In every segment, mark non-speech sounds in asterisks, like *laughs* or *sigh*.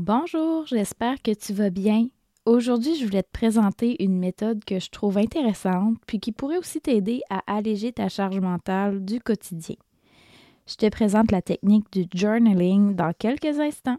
Bonjour, j'espère que tu vas bien. Aujourd'hui, je voulais te présenter une méthode que je trouve intéressante puis qui pourrait aussi t'aider à alléger ta charge mentale du quotidien. Je te présente la technique du journaling dans quelques instants.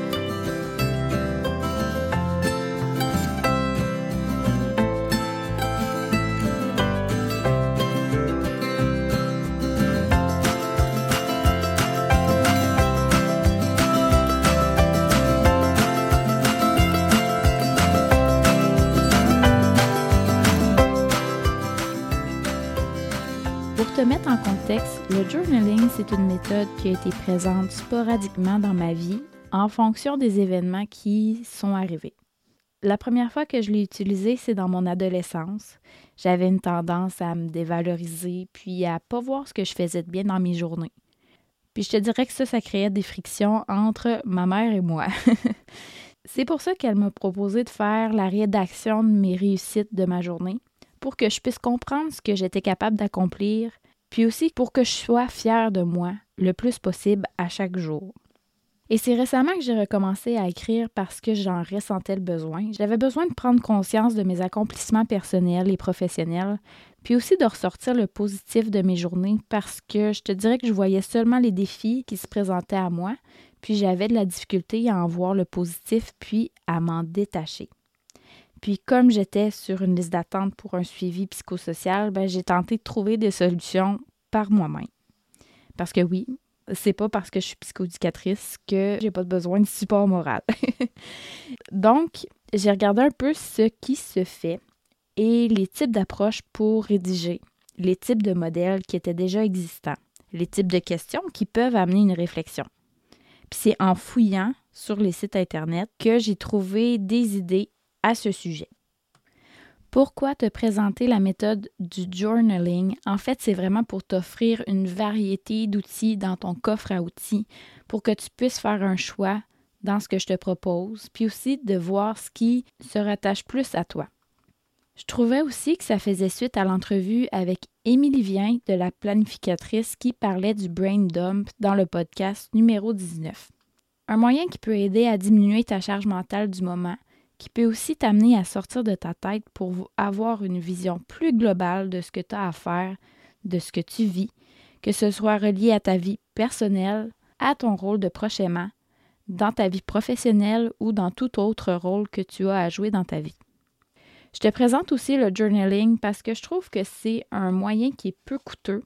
Le journaling, c'est une méthode qui a été présente sporadiquement dans ma vie en fonction des événements qui sont arrivés. La première fois que je l'ai utilisé, c'est dans mon adolescence. J'avais une tendance à me dévaloriser puis à pas voir ce que je faisais de bien dans mes journées. Puis je te dirais que ça, ça créait des frictions entre ma mère et moi. *laughs* c'est pour ça qu'elle m'a proposé de faire la rédaction de mes réussites de ma journée pour que je puisse comprendre ce que j'étais capable d'accomplir, puis aussi pour que je sois fière de moi le plus possible à chaque jour. Et c'est récemment que j'ai recommencé à écrire parce que j'en ressentais le besoin. J'avais besoin de prendre conscience de mes accomplissements personnels et professionnels, puis aussi de ressortir le positif de mes journées parce que je te dirais que je voyais seulement les défis qui se présentaient à moi, puis j'avais de la difficulté à en voir le positif puis à m'en détacher. Puis comme j'étais sur une liste d'attente pour un suivi psychosocial, ben, j'ai tenté de trouver des solutions par moi-même. Parce que oui, c'est pas parce que je suis psychoéducatrice que j'ai pas besoin de support moral. *laughs* Donc, j'ai regardé un peu ce qui se fait et les types d'approches pour rédiger, les types de modèles qui étaient déjà existants, les types de questions qui peuvent amener une réflexion. Puis c'est en fouillant sur les sites Internet que j'ai trouvé des idées à ce sujet. Pourquoi te présenter la méthode du journaling? En fait, c'est vraiment pour t'offrir une variété d'outils dans ton coffre à outils pour que tu puisses faire un choix dans ce que je te propose, puis aussi de voir ce qui se rattache plus à toi. Je trouvais aussi que ça faisait suite à l'entrevue avec Émilie Vien de la planificatrice qui parlait du brain dump dans le podcast numéro 19. Un moyen qui peut aider à diminuer ta charge mentale du moment, qui peut aussi t'amener à sortir de ta tête pour avoir une vision plus globale de ce que tu as à faire, de ce que tu vis, que ce soit relié à ta vie personnelle, à ton rôle de prochainement, dans ta vie professionnelle ou dans tout autre rôle que tu as à jouer dans ta vie. Je te présente aussi le journaling parce que je trouve que c'est un moyen qui est peu coûteux,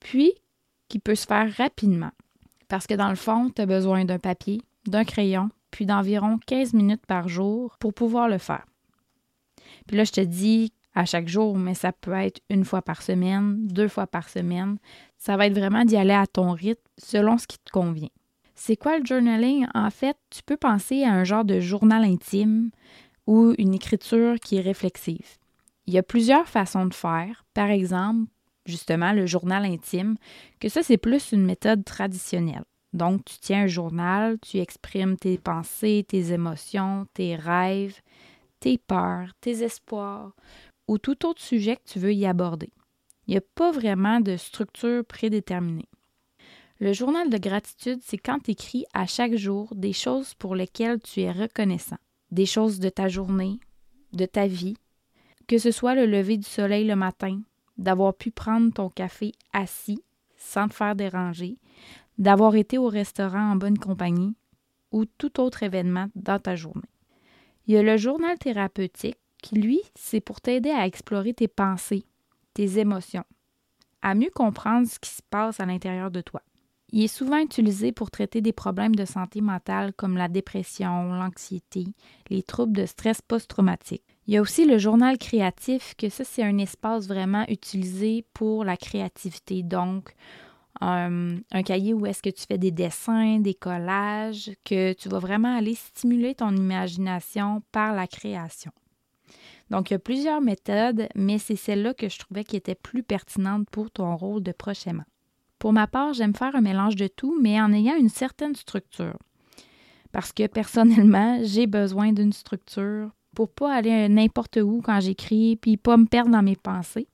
puis qui peut se faire rapidement. Parce que dans le fond, tu as besoin d'un papier, d'un crayon, puis d'environ 15 minutes par jour pour pouvoir le faire. Puis là, je te dis à chaque jour, mais ça peut être une fois par semaine, deux fois par semaine. Ça va être vraiment d'y aller à ton rythme selon ce qui te convient. C'est quoi le journaling? En fait, tu peux penser à un genre de journal intime ou une écriture qui est réflexive. Il y a plusieurs façons de faire. Par exemple, justement, le journal intime, que ça, c'est plus une méthode traditionnelle. Donc, tu tiens un journal, tu exprimes tes pensées, tes émotions, tes rêves, tes peurs, tes espoirs ou tout autre sujet que tu veux y aborder. Il n'y a pas vraiment de structure prédéterminée. Le journal de gratitude, c'est quand tu écris à chaque jour des choses pour lesquelles tu es reconnaissant, des choses de ta journée, de ta vie, que ce soit le lever du soleil le matin, d'avoir pu prendre ton café assis sans te faire déranger, d'avoir été au restaurant en bonne compagnie ou tout autre événement dans ta journée. Il y a le journal thérapeutique qui, lui, c'est pour t'aider à explorer tes pensées, tes émotions, à mieux comprendre ce qui se passe à l'intérieur de toi. Il est souvent utilisé pour traiter des problèmes de santé mentale comme la dépression, l'anxiété, les troubles de stress post-traumatique. Il y a aussi le journal créatif, que ça, c'est un espace vraiment utilisé pour la créativité. Donc, un, cahier où est-ce que tu fais des dessins, des collages, que tu vas vraiment aller stimuler ton imagination par la création. Donc, il y a plusieurs méthodes, mais c'est celle-là que je trouvais qui était plus pertinente pour ton rôle de prochainement. Pour ma part, j'aime faire un mélange de tout, mais en ayant une certaine structure. Parce que personnellement, *laughs* j'ai besoin d'une structure pour pas aller n'importe où quand j'écris, puis pas me perdre dans mes pensées.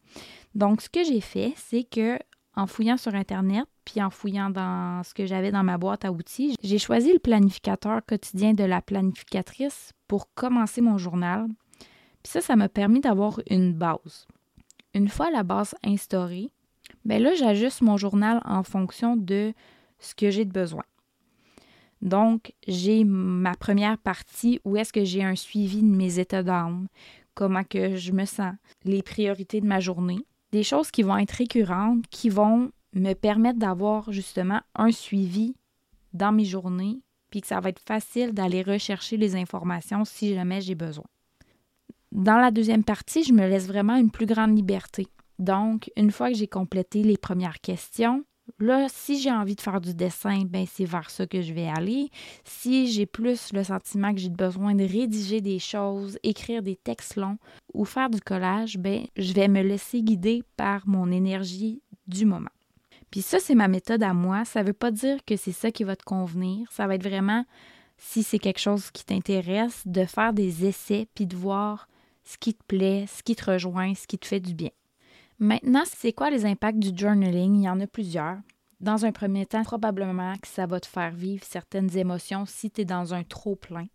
Donc, ce que j'ai fait, c'est que en fouillant sur Internet, puis en fouillant dans ce que j'avais dans ma boîte à outils, j'ai choisi le planificateur quotidien de la planificatrice pour commencer mon journal. Puis ça, ça m'a permis d'avoir une base. Une fois la base instaurée, bien là, j'ajuste mon journal en fonction de ce que j'ai de besoin. Donc, j'ai ma première partie où est-ce que j'ai un suivi de mes états d'âme, comment que je me sens, les priorités de ma journée, des choses qui vont être récurrentes, qui vont me permettre d'avoir justement un suivi dans mes journées, puis que ça va être facile d'aller rechercher les informations si jamais j'ai besoin. Dans la deuxième partie, je me laisse vraiment une plus grande liberté. Donc, une fois que j'ai complété les premières questions, Là, si j'ai envie de faire du dessin, ben c'est vers ça que je vais aller. Si j'ai plus le sentiment que j'ai besoin de rédiger des choses, écrire des textes longs ou faire du collage, ben je vais me laisser guider par mon énergie du moment. Puis ça, c'est ma méthode à moi. Ça ne veut pas dire que c'est ça qui va te convenir. Ça va être vraiment, si c'est quelque chose qui t'intéresse, de faire des essais puis de voir ce qui te plaît, ce qui te rejoint, ce qui te fait du bien. Maintenant, c'est quoi les impacts du journaling? Il y en a plusieurs. Dans un premier temps, probablement que ça va te faire vivre certaines émotions si tu es dans un trop plein.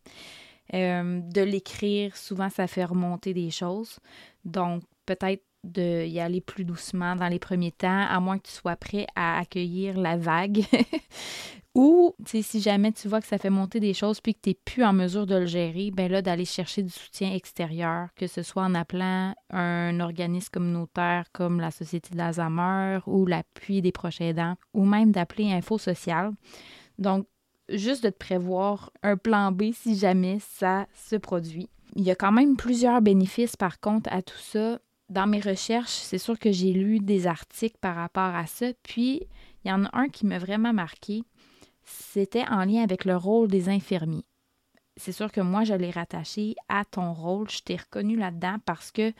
Euh, de l'écrire, souvent, ça fait remonter des choses. Donc, peut-être d'y aller plus doucement dans les premiers temps, à moins que tu sois prêt à accueillir la vague. *laughs* Ou, si jamais tu vois que ça fait monter des choses puis que tu n'es plus en mesure de le gérer, ben là, d'aller chercher du soutien extérieur, que ce soit en appelant un organisme communautaire comme la Société d'Alzheimer ou l'appui des proches aidants, ou même d'appeler Info Social. Donc, juste de te prévoir un plan B si jamais ça se produit. Il y a quand même plusieurs bénéfices, par contre, à tout ça. Dans mes recherches, c'est sûr que j'ai lu des articles par rapport à ça, puis il y en a un qui m'a vraiment marqué c'était en lien avec le rôle des infirmiers. C'est sûr que moi, je l'ai rattaché à ton rôle. Je t'ai reconnu là-dedans parce que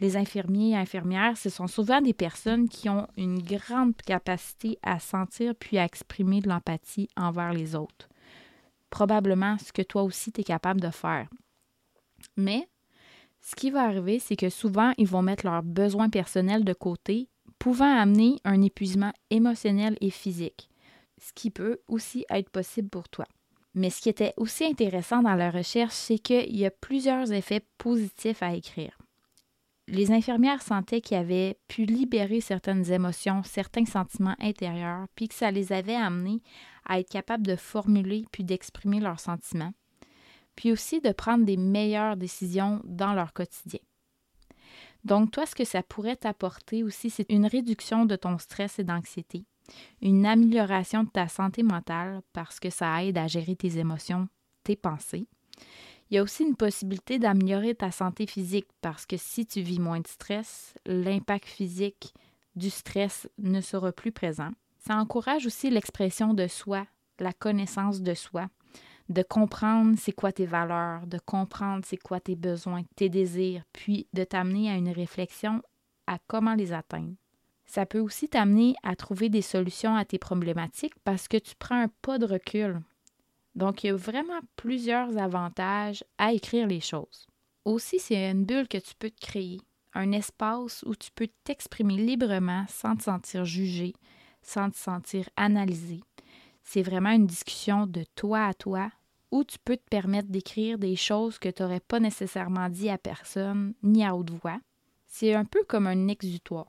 les infirmiers et infirmières, ce sont souvent des personnes qui ont une grande capacité à sentir puis à exprimer de l'empathie envers les autres. Probablement ce que toi aussi tu es capable de faire. Mais ce qui va arriver, c'est que souvent, ils vont mettre leurs besoins personnels de côté, pouvant amener un épuisement émotionnel et physique ce qui peut aussi être possible pour toi. Mais ce qui était aussi intéressant dans la recherche, c'est qu'il y a plusieurs effets positifs à écrire. Les infirmières sentaient qu'ils avaient pu libérer certaines émotions, certains sentiments intérieurs, puis que ça les avait amenés à être capables de formuler puis d'exprimer leurs sentiments, puis aussi de prendre des meilleures décisions dans leur quotidien. Donc, toi, ce que ça pourrait t'apporter aussi, c'est une réduction de ton stress et d'anxiété, une amélioration de ta santé mentale parce que ça aide à gérer tes émotions, tes pensées. Il y a aussi une possibilité d'améliorer ta santé physique parce que si tu vis moins de stress, l'impact physique du stress ne sera plus présent. Ça encourage aussi l'expression de soi, la connaissance de soi, de comprendre c'est quoi tes valeurs, de comprendre c'est quoi tes besoins, tes désirs, puis de t'amener à une réflexion à comment les atteindre. Ça peut aussi t'amener à trouver des solutions à tes problématiques parce que tu prends un pas de recul. Donc, il y a vraiment plusieurs avantages à écrire les choses. Aussi, c'est une bulle que tu peux te créer, un espace où tu peux t'exprimer librement sans te sentir jugé, sans te sentir analysé. C'est vraiment une discussion de toi à toi où tu peux te permettre d'écrire des choses que tu n'aurais pas nécessairement dit à personne ni à haute voix. C'est un peu comme un exutoire.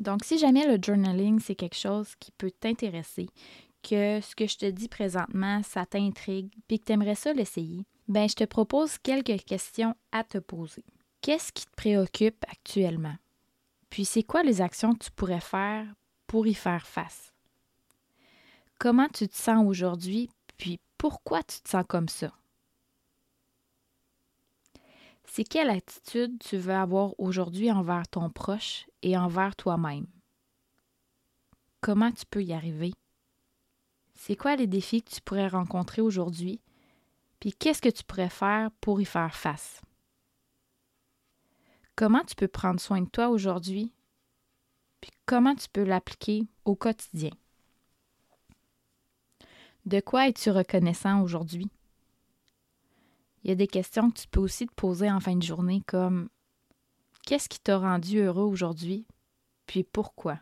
Donc, si jamais le journaling, c'est quelque chose qui peut t'intéresser, que ce que je te dis présentement, ça t'intrigue, puis que tu aimerais ça l'essayer, ben je te propose quelques questions à te poser. Qu'est-ce qui te préoccupe actuellement? Puis c'est quoi les actions que tu pourrais faire pour y faire face? Comment tu te sens aujourd'hui, puis pourquoi tu te sens comme ça? C'est quelle attitude tu veux avoir aujourd'hui envers ton proche et envers toi-même? Comment tu peux y arriver? C'est quoi les défis que tu pourrais rencontrer aujourd'hui? Puis qu'est-ce que tu pourrais faire pour y faire face? Comment tu peux prendre soin de toi aujourd'hui? Puis comment tu peux l'appliquer au quotidien? De quoi es-tu reconnaissant aujourd'hui? Il y a des questions que tu peux aussi te poser en fin de journée comme Qu'est-ce qui t'a rendu heureux aujourd'hui? Puis pourquoi?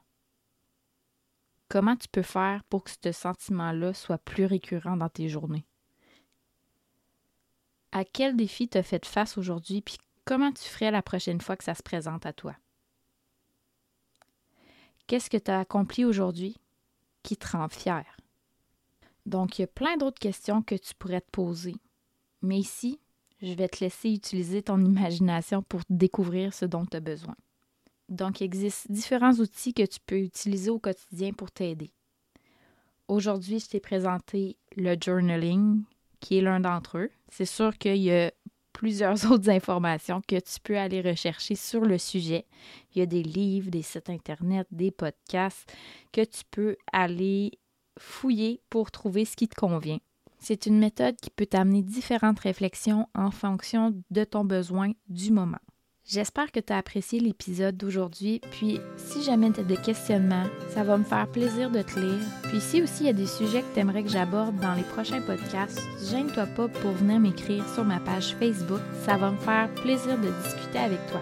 Comment tu peux faire pour que ce sentiment-là soit plus récurrent dans tes journées? À quel défi t'as fait face aujourd'hui? Puis comment tu ferais la prochaine fois que ça se présente à toi? Qu'est-ce que tu as accompli aujourd'hui qui te rend fier? Donc, il y a plein d'autres questions que tu pourrais te poser. Mais ici, je vais te laisser utiliser ton imagination pour découvrir ce dont tu as besoin. Donc, il existe différents outils que tu peux utiliser au quotidien pour t'aider. Aujourd'hui, je t'ai présenté le journaling, qui est l'un d'entre eux. C'est sûr qu'il y a plusieurs *laughs* autres informations que tu peux aller rechercher sur le sujet. Il y a des livres, des sites Internet, des podcasts que tu peux aller fouiller pour trouver ce qui te convient. C'est une méthode qui peut t'amener différentes réflexions en fonction de ton besoin du moment. J'espère que tu as apprécié l'épisode d'aujourd'hui, puis si jamais tu as des questionnements, ça va me faire plaisir de te lire. Puis si aussi il y a des sujets que tu aimerais que j'aborde dans les prochains podcasts, gêne-toi pas pour venir m'écrire sur ma page Facebook, ça va me faire plaisir de discuter avec toi.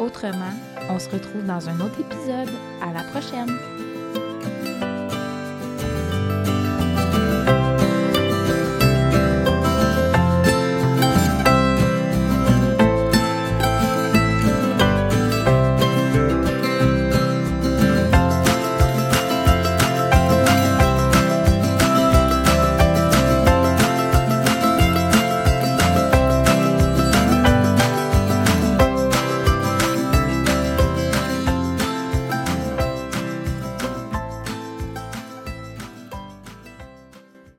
Autrement, on se retrouve dans un autre épisode. À la prochaine!